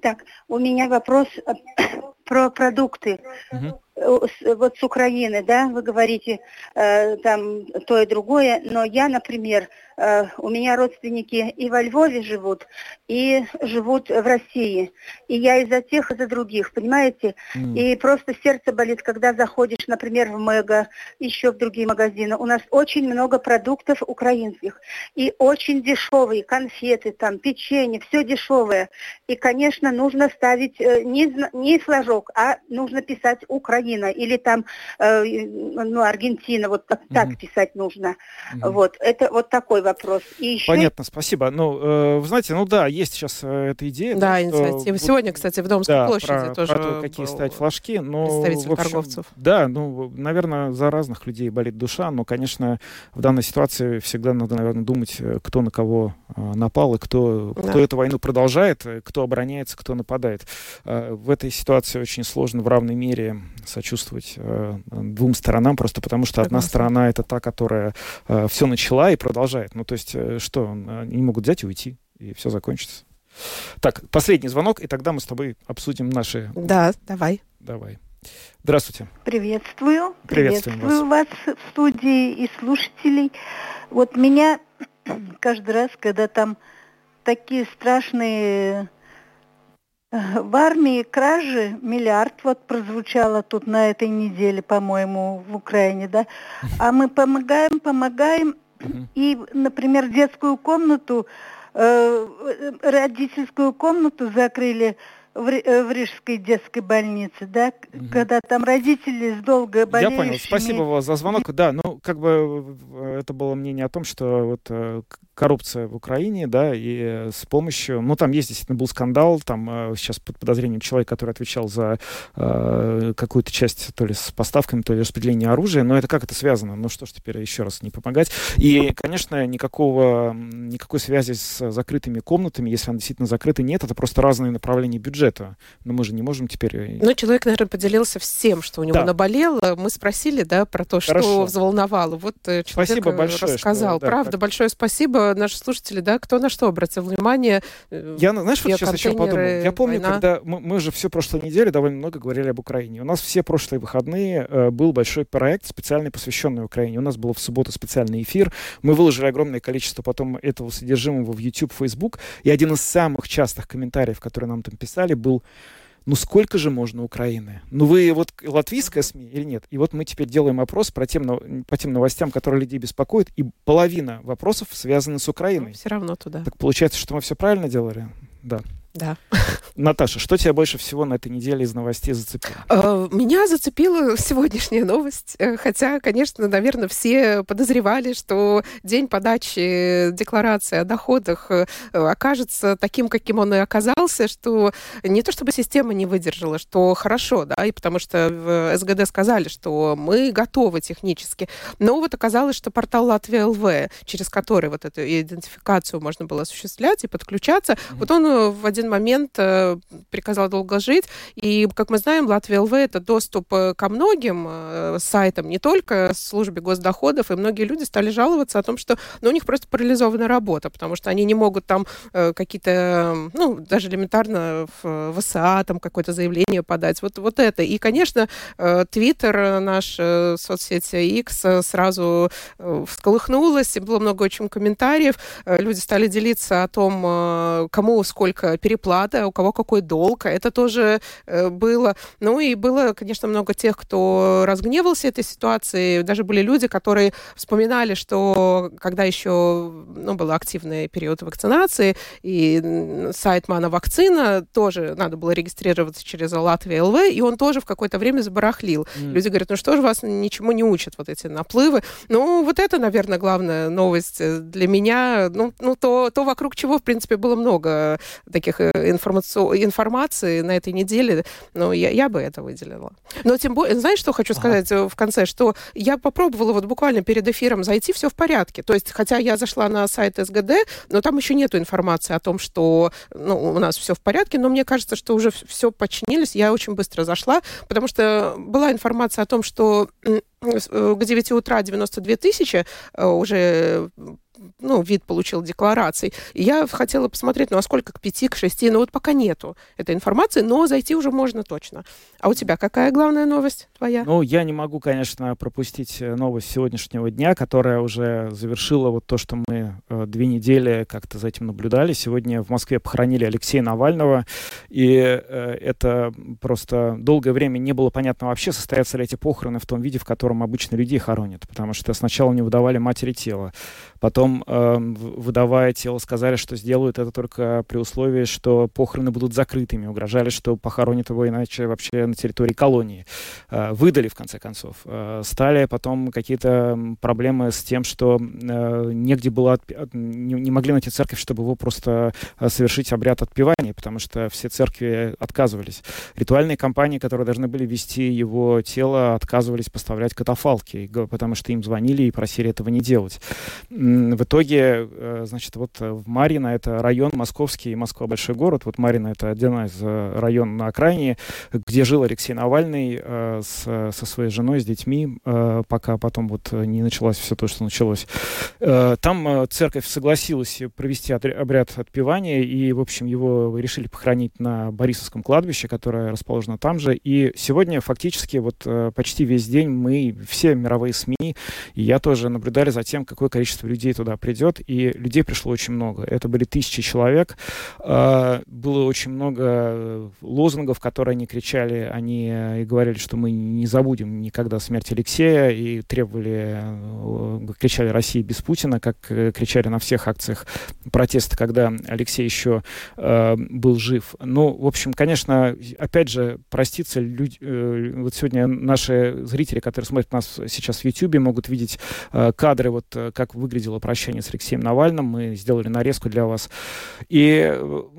S18: Так, у меня вопрос про продукты.
S1: Мгм.
S18: Э, с- Вот с Украины, да, вы говорите э, там то и другое, но я, например, э, у меня родственники и во Львове живут, и живут в России. И я и за тех, и за других, понимаете?
S19: М.
S18: И просто сердце болит, когда заходишь, например, в Мега, еще в другие магазины. У нас очень много продуктов украинских. И очень дешевые конфеты, там, печенье, все дешевое. И, конечно, нужно ставить э, не, не флажок, а нужно писать Украина или там э, ну, Аргентина, вот так, так писать нужно. Вот, это вот такой вопрос. И еще
S1: Понятно, спасибо. Ну, э, вы знаете, ну да, есть сейчас э, эта идея.
S2: Да,
S1: что
S2: инициатива. Сегодня, кстати, в Домской
S1: да,
S2: площади
S1: про,
S2: тоже
S1: про то, какие
S2: был
S1: ставить флажки. Но,
S2: представитель
S1: в общем,
S2: торговцев.
S1: Да, ну, наверное, за разных людей болит душа, но, конечно, в данной ситуации всегда надо, наверное, думать, э, кто на кого э, напал и кто,
S2: Да.
S1: кто эту войну продолжает, кто обороняется, кто нападает. В этой ситуации очень сложно в равной мере сочувствовать э, двум сторонам, просто потому что одна сторона это та, которая все начала и продолжает. Ну, то есть, э, что, они не могут взять и уйти, и все закончится. Так, последний звонок, и тогда мы с тобой обсудим наши...
S2: Да, давай.
S1: Давай. Здравствуйте.
S18: Приветствую.
S1: Приветствуем
S18: Приветствую вас. в студии и слушателей. Вот меня каждый раз, когда там такие страшные э, в армии кражи, миллиард вот прозвучало тут на этой неделе, по-моему, в Украине, да, а мы помогаем, помогаем, и, например, детскую комнату, э, родительскую комнату закрыли в, э, в Рижской детской больнице, да, к- когда там родители с долго
S1: Я
S18: болеющими...
S1: понял. Спасибо вам за звонок. Да, ну, как бы э, это было мнение о том, что вот э, коррупция в Украине, да, и с помощью... Ну, там есть, действительно, был скандал, там э, сейчас под подозрением человек, который отвечал за э, какую-то часть, то ли с поставками, то ли распределением оружия, но это как это связано? Ну, что ж теперь еще раз не помогать? И, конечно, никакого, никакой связи с закрытыми комнатами, если она действительно закрыта, нет, это просто разные направления бюджета. Но мы же не можем теперь... э,
S2: Ну, человек, наверное, поделился всем, что у него
S1: Да.
S2: наболело. Мы спросили, да, про то, что
S1: Хорошо.
S2: взволновало. Вот э, человек
S1: Спасибо большое, что,
S2: рассказал.
S1: да,
S2: Правда,
S1: так.
S2: большое спасибо. Наши слушатели, да, кто на что обратил внимание. э,
S1: Я, знаешь, вот сейчас еще подумал. Я помню,
S2: война.
S1: когда мы, мы же все прошлой неделе довольно много говорили об Украине. У нас все прошлые выходные э, был большой проект, специально посвященный Украине. У нас был в субботу специальный эфир. Мы выложили огромное количество потом этого содержимого в YouTube, Facebook. И один из самых частых комментариев, которые нам там писали, был ну сколько же можно Украины? Ну вы вот латвийская СМИ или нет? И вот мы теперь делаем опрос про тем, по тем новостям, которые людей беспокоят, и половина вопросов связаны с Украиной.
S2: Все равно туда.
S1: Так получается, что мы все правильно делали? Да.
S2: Да.
S1: Наташа, что тебя больше всего на этой неделе из новостей зацепило?
S2: Э, Меня зацепила сегодняшняя новость, э, хотя, конечно, наверное, все подозревали, что день подачи декларации о доходах э, окажется таким, каким он и оказался, что не то чтобы система не выдержала, что хорошо, да, и потому что в СГД сказали, что мы готовы технически, но вот оказалось, что портал Латвия ЛВ, через который вот эту идентификацию можно было осуществлять и подключаться, вот он в один один момент э, приказал долго жить. И, как мы знаем, Латвия ЛВ – это доступ э, ко многим э, сайтам, не только службе госдоходов, и многие люди стали жаловаться о том, что ну, у них просто парализована работа, потому что они не могут там какие-то, ну, даже элементарно в ВСА там какое-то заявление подать. Вот, вот это. И, конечно, Твиттер, наш соцсеть X, сразу всколыхнулась, и было много очень комментариев. Люди стали делиться о том, кому сколько переплата, у кого какой долг. Это тоже было. Ну и было, конечно, много тех, кто разгневался этой ситуации. Даже были люди, которые вспоминали, что когда еще ну, был активный период вакцинации, и сайт Мана Вакцина тоже надо было регистрироваться через Латвия ЛВ, и он тоже в какое-то время забарахлил. Mm. Люди говорят, ну что же вас ничему не учат, вот эти наплывы. Ну, вот это, наверное, главная новость для меня. Ну, ну то, то вокруг чего, в принципе, было много таких э, информаци... информации на этой неделе. Ну, я, я бы это выделила. Но тем более, знаешь, что хочу сказать ага. в конце? Что я попробовала вот буквально перед эфиром зайти, все в порядке. То есть, хотя я зашла на сайт СГД, но там еще нету информации о том, что ну, у нас все в порядке, но мне кажется, что уже все починились. Я очень быстро зашла, потому что была информация о том, что э, к 9 утра 92 тысячи э, уже ну, вид получил деклараций. И я хотела посмотреть, ну, а сколько к пяти, к шести, ну, вот пока нету этой информации, но зайти уже можно точно. А у тебя какая главная новость твоя?
S1: Ну, я не могу, конечно, пропустить э, новость сегодняшнего дня, которая уже завершила вот то, что мы э, две недели как-то за этим наблюдали. Сегодня в Москве похоронили Алексея Навального, и э, это просто долгое время не было понятно вообще, состоятся ли эти похороны в том виде, в котором обычно людей хоронят, потому что сначала не выдавали матери тела, потом э, выдавая тело, сказали, что сделают это только при условии, что похороны будут закрытыми. Угрожали, что похоронят его иначе вообще на территории колонии. Э, выдали, в конце концов. Э, стали потом какие-то проблемы с тем, что э, негде было... Отпи... Не, не могли найти церковь, чтобы его просто э, совершить обряд отпевания, потому что все церкви отказывались. Ритуальные компании, которые должны были вести его тело, отказывались поставлять катафалки, потому что им звонили и просили этого не делать в итоге, э, значит, вот э, в Марина, это район московский, Москва большой город, вот Марина это один из э, районов на окраине, где жил Алексей Навальный с, со своей женой, с детьми, пока потом вот не началось все то, что началось. Там церковь согласилась провести обряд отпевания, и, в общем, его решили похоронить на Борисовском кладбище, которое расположено там же. И сегодня фактически вот почти весь день мы, все мировые СМИ, и я тоже наблюдали за тем, какое количество людей людей туда придет, и людей пришло очень много. Это были тысячи человек. А, было очень много э, лозунгов, которые они кричали. Они э, и говорили, что мы не забудем никогда смерть Алексея, и требовали, э, кричали «Россия без Путина», как кричали на всех акциях протеста, когда Алексей еще был жив. Ну, в общем, конечно, опять же, проститься, люди, вот сегодня наши зрители, которые смотрят нас сейчас в YouTube, могут видеть кадры, вот как выглядело прощание с Алексеем Навальным. Мы сделали нарезку для вас. И,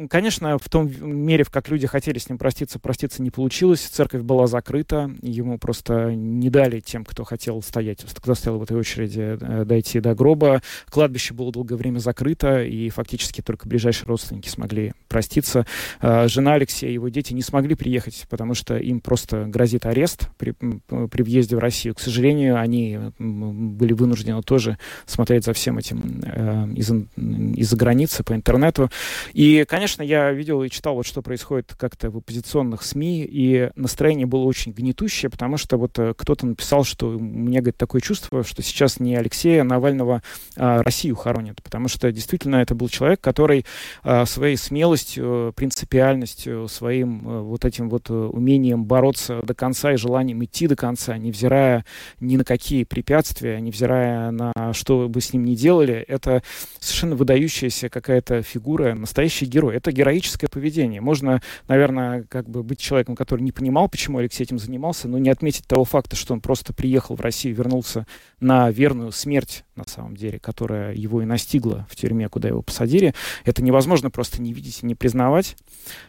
S1: конечно, в том мере, в как люди хотели с ним проститься, проститься не получилось. Церковь была закрыта. Ему просто не дали тем, кто хотел стоять, кто стоял в этой очереди, э, дойти до гроба. Кладбище было долгое время закрыто, и фактически только ближайшие родственники смогли проститься. Э, жена Алексея и его дети не смогли приехать, потому что им просто грозит арест при, при въезде в Россию. К сожалению, они были вынуждены тоже смотреть за всем этим э, из-за из границы по интернету. И, конечно, я видел и читал, вот что происходит как-то в оппозиционных СМИ, и настроение было очень гнетущее, потому что вот э, кто-то написал, что у меня, говорит, такое чувство, что сейчас не Алексея Навального а Россию хоронят, потому что действительно это был человек, который а, своей смелостью, принципиальностью, своим а, вот этим вот умением бороться до конца и желанием идти до конца, невзирая ни на какие препятствия, невзирая на что бы с ним делали, делали, это совершенно выдающаяся какая-то фигура, настоящий герой. Это героическое поведение. Можно, наверное, как бы быть человеком, который не понимал, почему Алексей этим занимался, но не отметить того факта, что он просто приехал в Россию, вернулся на верную смерть, на самом деле, которая его и настигла в тюрьме, куда его посадили. Это невозможно просто не видеть и не признавать.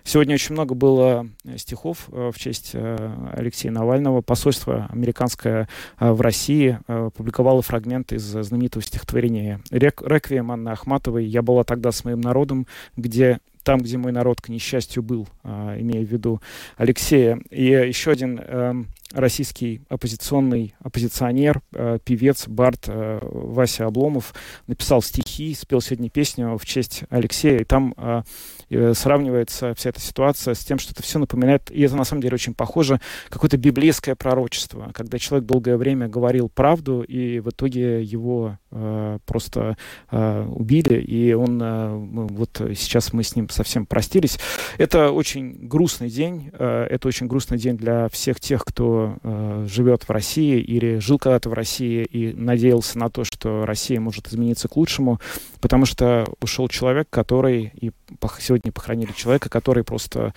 S1: Сегодня очень много было э, стихов э, в честь э, Алексея Навального. Посольство американское в России публиковало фрагменты из знаменитого стихотворения «Реквием» Анны Ахматовой. «Я была тогда с моим народом», где там, где мой народ, к несчастью, был, имея в виду Алексея. И еще один эм, российский оппозиционный оппозиционер, э, певец, бард э, Вася Обломов написал стихи, спел сегодня песню в честь Алексея, и там э, э, сравнивается вся эта ситуация с тем, что это все напоминает, и это на самом деле очень похоже, какое-то библейское пророчество, когда человек долгое время говорил правду, и в итоге его э, просто э, убили, и он э, вот сейчас мы с ним совсем простились. Это очень грустный день, э, это очень грустный день для всех тех, кто э, живет в России или жил когда-то в России и надеялся на то, что Россия может измениться к лучшему, потому что ушел человек, который, и сегодня похоронили человека, который просто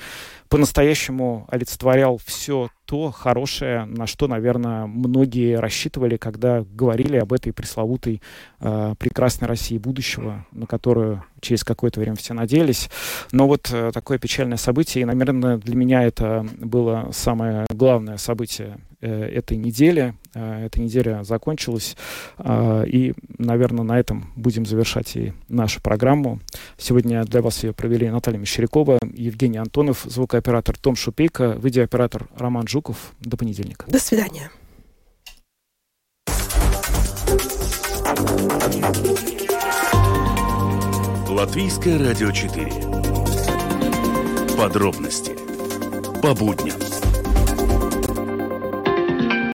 S1: по-настоящему олицетворял все то хорошее, на что, наверное, многие рассчитывали, когда говорили об этой пресловутой э, прекрасной России будущего, на которую через какое-то время все надеялись. Но вот э, такое печальное событие, и, наверное, для меня это было самое главное событие этой недели. Э, эта неделя закончилась, э, и, наверное, на этом будем завершать и нашу программу. Сегодня для вас ее провели Наталья Мещерякова, Евгений Антонов, звукооператор Том Шупейко, видеооператор Роман Жуков. До понедельника.
S2: До свидания.
S3: Латвийское радио 4. Подробности по будням.